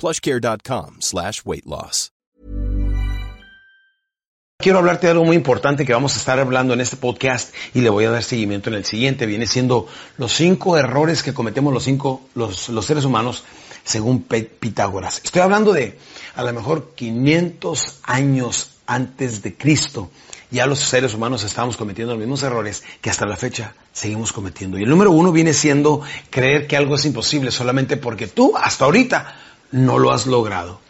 plushcare.com slash weight loss. Quiero hablarte de algo muy importante que vamos a estar hablando en este podcast y le voy a dar seguimiento en el siguiente. Viene siendo los cinco errores que cometemos los cinco, los, seres humanos según Pitágoras. Estoy hablando de a lo mejor 500 años antes de Cristo. Ya los seres humanos estamos cometiendo los mismos errores que hasta la fecha seguimos cometiendo. Y el número uno viene siendo creer que algo es imposible solamente porque tú hasta ahorita no lo has logrado.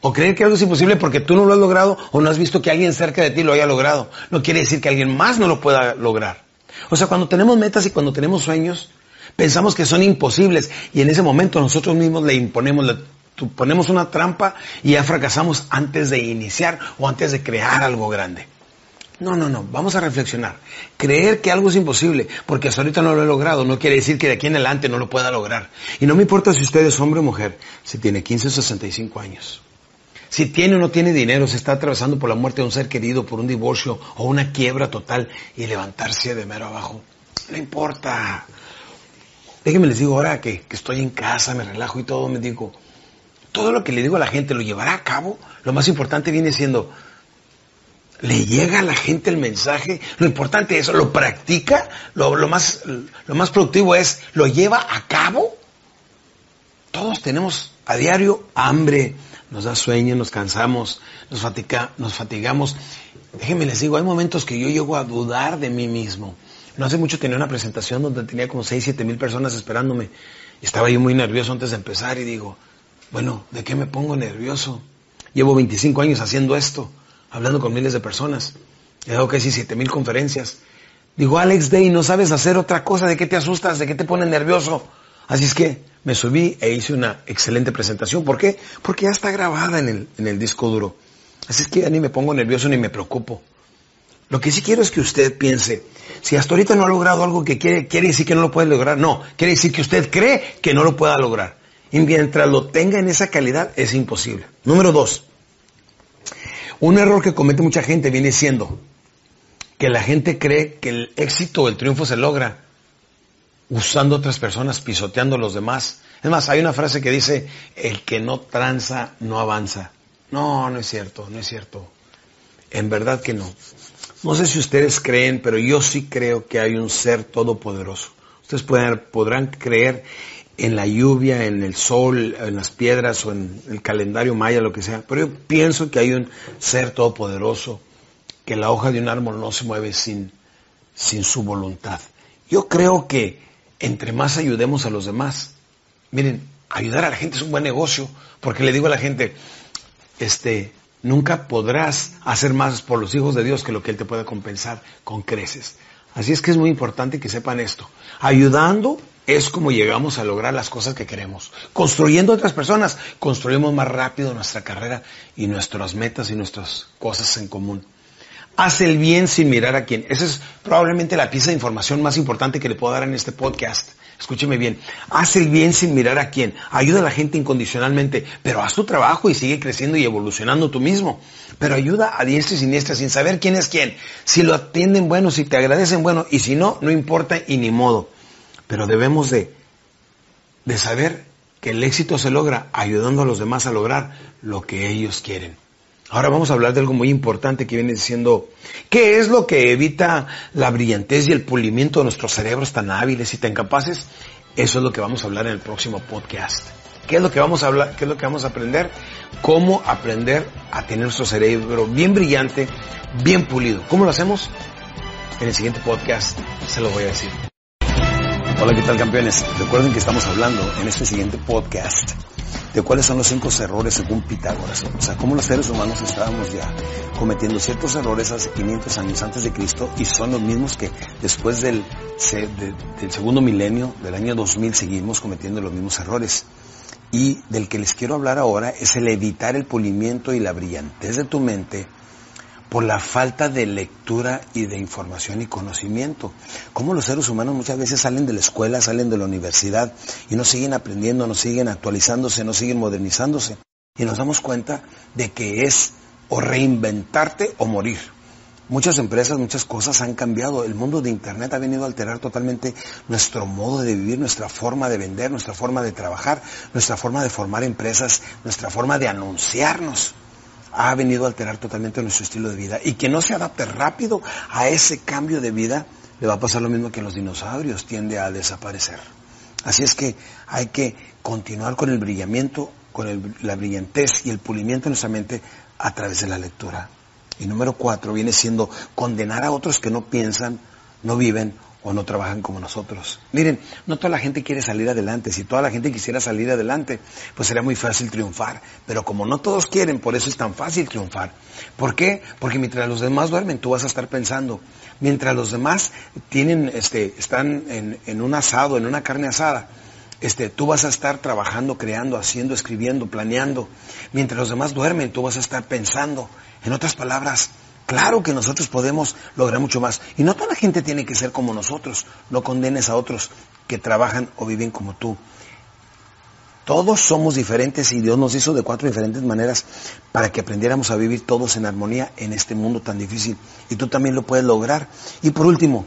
O creer que algo es imposible porque tú no lo has logrado o no has visto que alguien cerca de ti lo haya logrado. No quiere decir que alguien más no lo pueda lograr. O sea, cuando tenemos metas y cuando tenemos sueños, pensamos que son imposibles y en ese momento nosotros mismos le imponemos, le ponemos una trampa y ya fracasamos antes de iniciar o antes de crear algo grande. No, no, no, vamos a reflexionar. Creer que algo es imposible porque hasta ahorita no lo he logrado no quiere decir que de aquí en adelante no lo pueda lograr. Y no me importa si usted es hombre o mujer, si tiene 15 o 65 años. Si tiene o no tiene dinero, se está atravesando por la muerte de un ser querido, por un divorcio o una quiebra total y levantarse de mero abajo. No importa. Déjenme les digo ahora que, que estoy en casa, me relajo y todo, me digo, todo lo que le digo a la gente lo llevará a cabo. Lo más importante viene siendo, ¿le llega a la gente el mensaje? Lo importante es, ¿lo practica? Lo, más, lo más productivo es, ¿lo lleva a cabo? Todos tenemos a diario hambre, nos da sueño, nos cansamos, nos, nos fatigamos. Déjenme les digo, hay momentos que yo llego a dudar de mí mismo. No hace mucho tenía una presentación donde tenía como 6, 7 mil personas esperándome. Estaba yo muy nervioso antes de empezar y digo, bueno, ¿de qué me pongo nervioso? Llevo 25 años haciendo esto, hablando con miles de personas. He dado casi 7 mil conferencias. Digo, Alex Day, no sabes hacer otra cosa, ¿de qué te asustas? ¿De qué te pones nervioso? Así es que me subí e hice una excelente presentación. ¿Por qué? Porque ya está grabada en el, en el disco duro. Así es que ya ni me pongo nervioso ni me preocupo. Lo que sí quiero es que usted piense, si hasta ahorita no ha logrado algo que quiere, quiere decir que no lo puede lograr. No, quiere decir que usted cree que no lo pueda lograr. Y mientras lo tenga en esa calidad, es imposible. Número dos, un error que comete mucha gente viene siendo que la gente cree que el éxito o el triunfo se logra usando otras personas, pisoteando a los demás. Es más, hay una frase que dice, el que no tranza no avanza. No, no es cierto, no es cierto. En verdad que no. No sé si ustedes creen, pero yo sí creo que hay un ser todopoderoso. Ustedes podrán creer en la lluvia, en el sol, en las piedras o en el calendario maya, lo que sea, pero yo pienso que hay un ser todopoderoso, que la hoja de un árbol no se mueve sin, sin su voluntad. Yo creo que entre más ayudemos a los demás. Miren, ayudar a la gente es un buen negocio, porque le digo a la gente, este, nunca podrás hacer más por los hijos de Dios que lo que Él te pueda compensar con creces. Así es que es muy importante que sepan esto. Ayudando es como llegamos a lograr las cosas que queremos. Construyendo otras personas, construimos más rápido nuestra carrera y nuestras metas y nuestras cosas en común. Haz el bien sin mirar a quién. Esa es probablemente la pieza de información más importante que le puedo dar en este podcast. Escúcheme bien, haz el bien sin mirar a quién, ayuda a la gente incondicionalmente, pero haz tu trabajo y sigue creciendo y evolucionando tú mismo. Pero ayuda a diestra y siniestra sin saber quién es quién. Si lo atienden bueno, si te agradecen bueno, y si no, no importa y ni modo. Pero debemos de, de saber que el éxito se logra ayudando a los demás a lograr lo que ellos quieren. Ahora vamos a hablar de algo muy importante que viene siendo, ¿qué es lo que evita la brillantez y el pulimiento de nuestros cerebros tan hábiles y tan capaces? Eso es lo que vamos a hablar en el próximo podcast. ¿Qué es lo que vamos a hablar? ¿Qué es lo que vamos a aprender? Cómo aprender a tener nuestro cerebro bien brillante, bien pulido. ¿Cómo lo hacemos? En el siguiente podcast se lo voy a decir. Hola, ¿qué tal campeones? Recuerden que estamos hablando en este siguiente podcast de cuáles son los cinco errores según Pitágoras. O sea, cómo los seres humanos estábamos ya cometiendo ciertos errores hace 500 años antes de Cristo y son los mismos que después del, del segundo milenio, del año 2000, seguimos cometiendo los mismos errores. Y del que les quiero hablar ahora es el evitar el pulimiento y la brillantez de tu mente por la falta de lectura y de información y conocimiento. Como los seres humanos muchas veces salen de la escuela, salen de la universidad y no siguen aprendiendo, no siguen actualizándose, no siguen modernizándose. Y nos damos cuenta de que es o reinventarte o morir. Muchas empresas, muchas cosas han cambiado. El mundo de Internet ha venido a alterar totalmente nuestro modo de vivir, nuestra forma de vender, nuestra forma de trabajar, nuestra forma de formar empresas, nuestra forma de anunciarnos ha venido a alterar totalmente nuestro estilo de vida. Y que no se adapte rápido a ese cambio de vida, le va a pasar lo mismo que los dinosaurios, tiende a desaparecer. Así es que hay que continuar con el brillamiento, con la brillantez y el pulimiento en nuestra mente a través de la lectura. Y número cuatro viene siendo condenar a otros que no piensan, no viven o no trabajan como nosotros. Miren, no toda la gente quiere salir adelante. Si toda la gente quisiera salir adelante, pues sería muy fácil triunfar. Pero como no todos quieren, por eso es tan fácil triunfar. ¿Por qué? Porque mientras los demás duermen, tú vas a estar pensando. Mientras los demás tienen, este, están en, un asado, en una carne asada, este, tú vas a estar trabajando, creando, haciendo, escribiendo, planeando. Mientras los demás duermen, tú vas a estar pensando. En otras palabras, Claro que nosotros podemos lograr mucho más. Y no toda la gente tiene que ser como nosotros. No condenes a otros que trabajan o viven como tú. Todos somos diferentes y Dios nos hizo de cuatro diferentes maneras para que aprendiéramos a vivir todos en armonía en este mundo tan difícil. Y tú también lo puedes lograr. Y por último,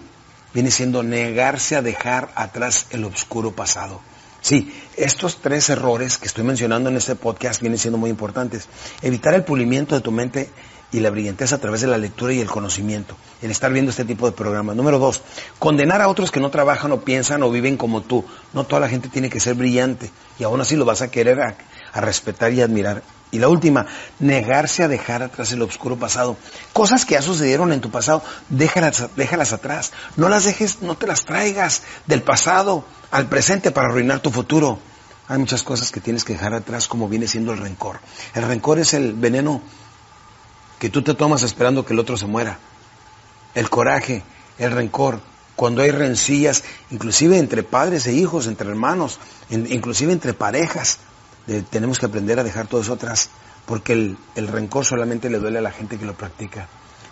viene siendo negarse a dejar atrás el oscuro pasado. Sí, estos tres errores que estoy mencionando en este podcast vienen siendo muy importantes. Evitar el pulimiento de tu mente y la brillantez a través de la lectura y el conocimiento, en estar viendo este tipo de programas. Número dos, condenar a otros que no trabajan o piensan o viven como tú. No toda la gente tiene que ser brillante y aún así lo vas a querer a, respetar y admirar. Y la última, negarse a dejar atrás el oscuro pasado. Cosas que ya sucedieron en tu pasado, déjalas, déjalas atrás. No las dejes, no te las traigas del pasado al presente para arruinar tu futuro. Hay muchas cosas que tienes que dejar atrás como viene siendo el rencor. El rencor es el veneno que tú te tomas esperando que el otro se muera. El coraje, el rencor, cuando hay rencillas, inclusive entre padres e hijos, entre hermanos, inclusive entre parejas, tenemos que aprender a dejar todo eso atrás, porque el, el rencor solamente le duele a la gente que lo practica.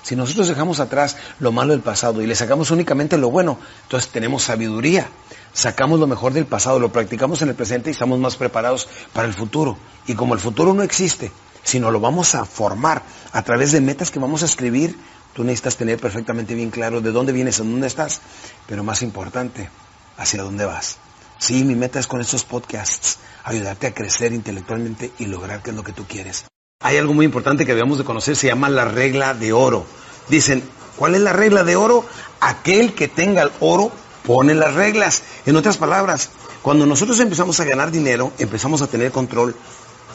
Si nosotros dejamos atrás lo malo del pasado y le sacamos únicamente lo bueno, entonces tenemos sabiduría. Sacamos lo mejor del pasado, lo practicamos en el presente y estamos más preparados para el futuro. Y como el futuro no existe, sino lo vamos a formar a través de metas que vamos a escribir. Tú necesitas tener perfectamente bien claro de dónde vienes, en dónde estás, pero más importante, hacia dónde vas. Sí, mi meta es con estos podcasts ayudarte a crecer intelectualmente y lograr qué es lo que tú quieres. Hay algo muy importante que debemos de conocer, se llama la regla de oro. Dicen, ¿cuál es la regla de oro? Aquel que tenga el oro pone las reglas. En otras palabras, cuando nosotros empezamos a ganar dinero, empezamos a tener control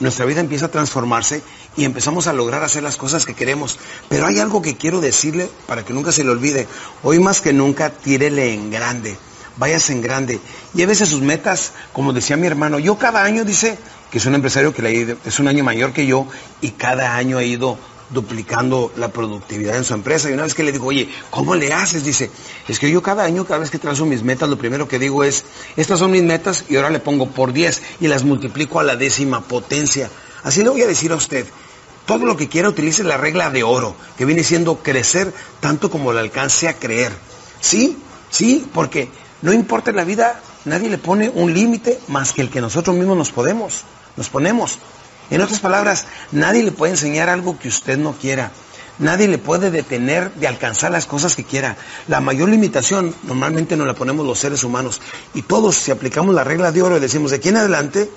nuestra vida empieza a transformarse y empezamos a lograr hacer las cosas que queremos. Pero hay algo que quiero decirle para que nunca se le olvide. Hoy más que nunca, tírele en grande. Váyase en grande. Llévese sus metas, como decía mi hermano. Yo cada año, dice, que es un empresario que es un año mayor que yo, y cada año he ido duplicando la productividad en su empresa. Y una vez que le digo, oye, ¿cómo le haces? Dice, es que yo cada año, cada vez que trazo mis metas, lo primero que digo es, estas son mis metas y ahora le pongo por 10 y las multiplico a la décima potencia. Así le voy a decir a usted, todo lo que quiera utilice la regla de oro, que viene siendo crecer tanto como le alcance a creer. ¿Sí? Sí, porque no importa en la vida nadie le pone un límite más que el que nosotros mismos nos podemos, nos ponemos. En otras palabras, nadie le puede enseñar algo que usted no quiera. Nadie le puede detener de alcanzar las cosas que quiera. La mayor limitación normalmente nos la ponemos los seres humanos. Y todos, si aplicamos la regla de oro y decimos, de aquí en adelante,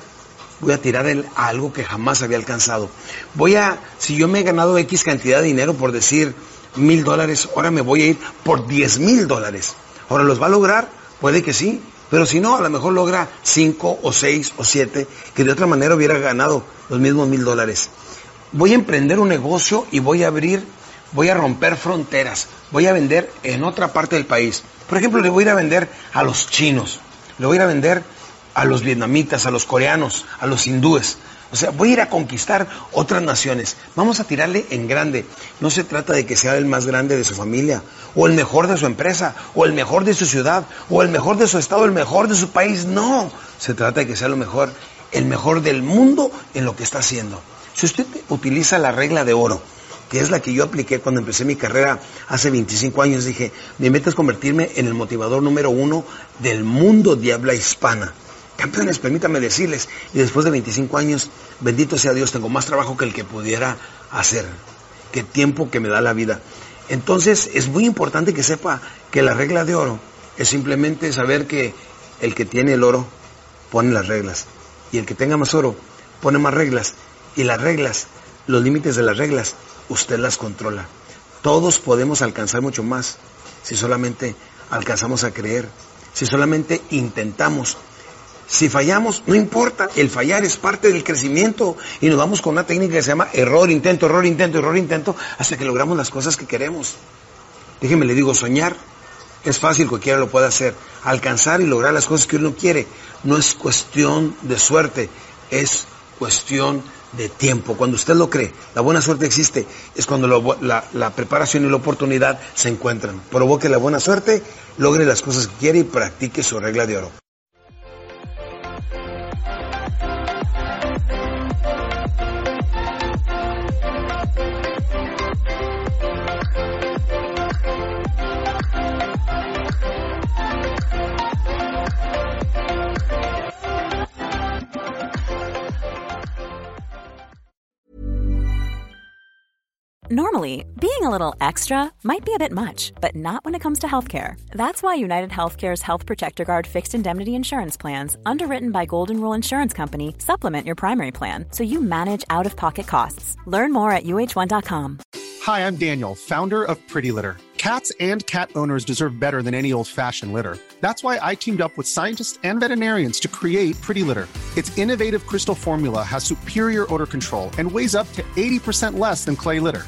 voy a tirar a algo que jamás había alcanzado. Voy a, si yo me he ganado X cantidad de dinero por decir mil dólares, ahora me voy a ir por diez mil dólares. Ahora, ¿los va a lograr? Puede que sí. Pero si no, a lo mejor logra cinco o seis o siete, que de otra manera hubiera ganado los mismos mil dólares. Voy a emprender un negocio y voy a abrir, voy a romper fronteras, voy a vender en otra parte del país. Por ejemplo, le voy a ir a vender a los chinos, le voy a ir a vender a los vietnamitas, a los coreanos, a los hindúes. O sea, voy a ir a conquistar otras naciones. Vamos a tirarle en grande. No se trata de que sea el más grande de su familia, o el mejor de su empresa, o el mejor de su ciudad, o el mejor de su estado, el mejor de su país. No, se trata de que sea lo mejor, el mejor del mundo en lo que está haciendo. Si usted utiliza la regla de oro, que es la que yo apliqué cuando empecé mi carrera hace 25 años, dije, mi meta es convertirme en el motivador número uno del mundo de habla hispana. Campeones, permítame decirles, y después de 25 años, bendito sea Dios, tengo más trabajo que el que pudiera hacer, que tiempo que me da la vida. Entonces, es muy importante que sepa que la regla de oro es simplemente saber que el que tiene el oro pone las reglas, y el que tenga más oro pone más reglas, y las reglas, los límites de las reglas, usted las controla. Todos podemos alcanzar mucho más si solamente alcanzamos a creer, si solamente intentamos si fallamos, no importa, el fallar es parte del crecimiento y nos vamos con una técnica que se llama error, intento, error, intento, error, intento, hasta que logramos las cosas que queremos. Déjeme le digo, soñar es fácil, cualquiera lo puede hacer. Alcanzar y lograr las cosas que uno quiere no es cuestión de suerte, es cuestión de tiempo. Cuando usted lo cree, la buena suerte existe, es cuando la, la, preparación y la oportunidad se encuentran. Provoque la buena suerte, logre las cosas que quiere y practique su regla de oro. Normally, being a little extra might be a bit much, but not when it comes to healthcare. That's why United Healthcare's Health Protector Guard fixed indemnity insurance plans, underwritten by Golden Rule Insurance Company, supplement your primary plan so you manage out of pocket costs. Learn more at uh1.com. Hi, I'm Daniel, founder of Pretty Litter. Cats and cat owners deserve better than any old fashioned litter. That's why I teamed up with scientists and veterinarians to create Pretty Litter. Its innovative crystal formula has superior odor control and weighs up to 80% less than clay litter.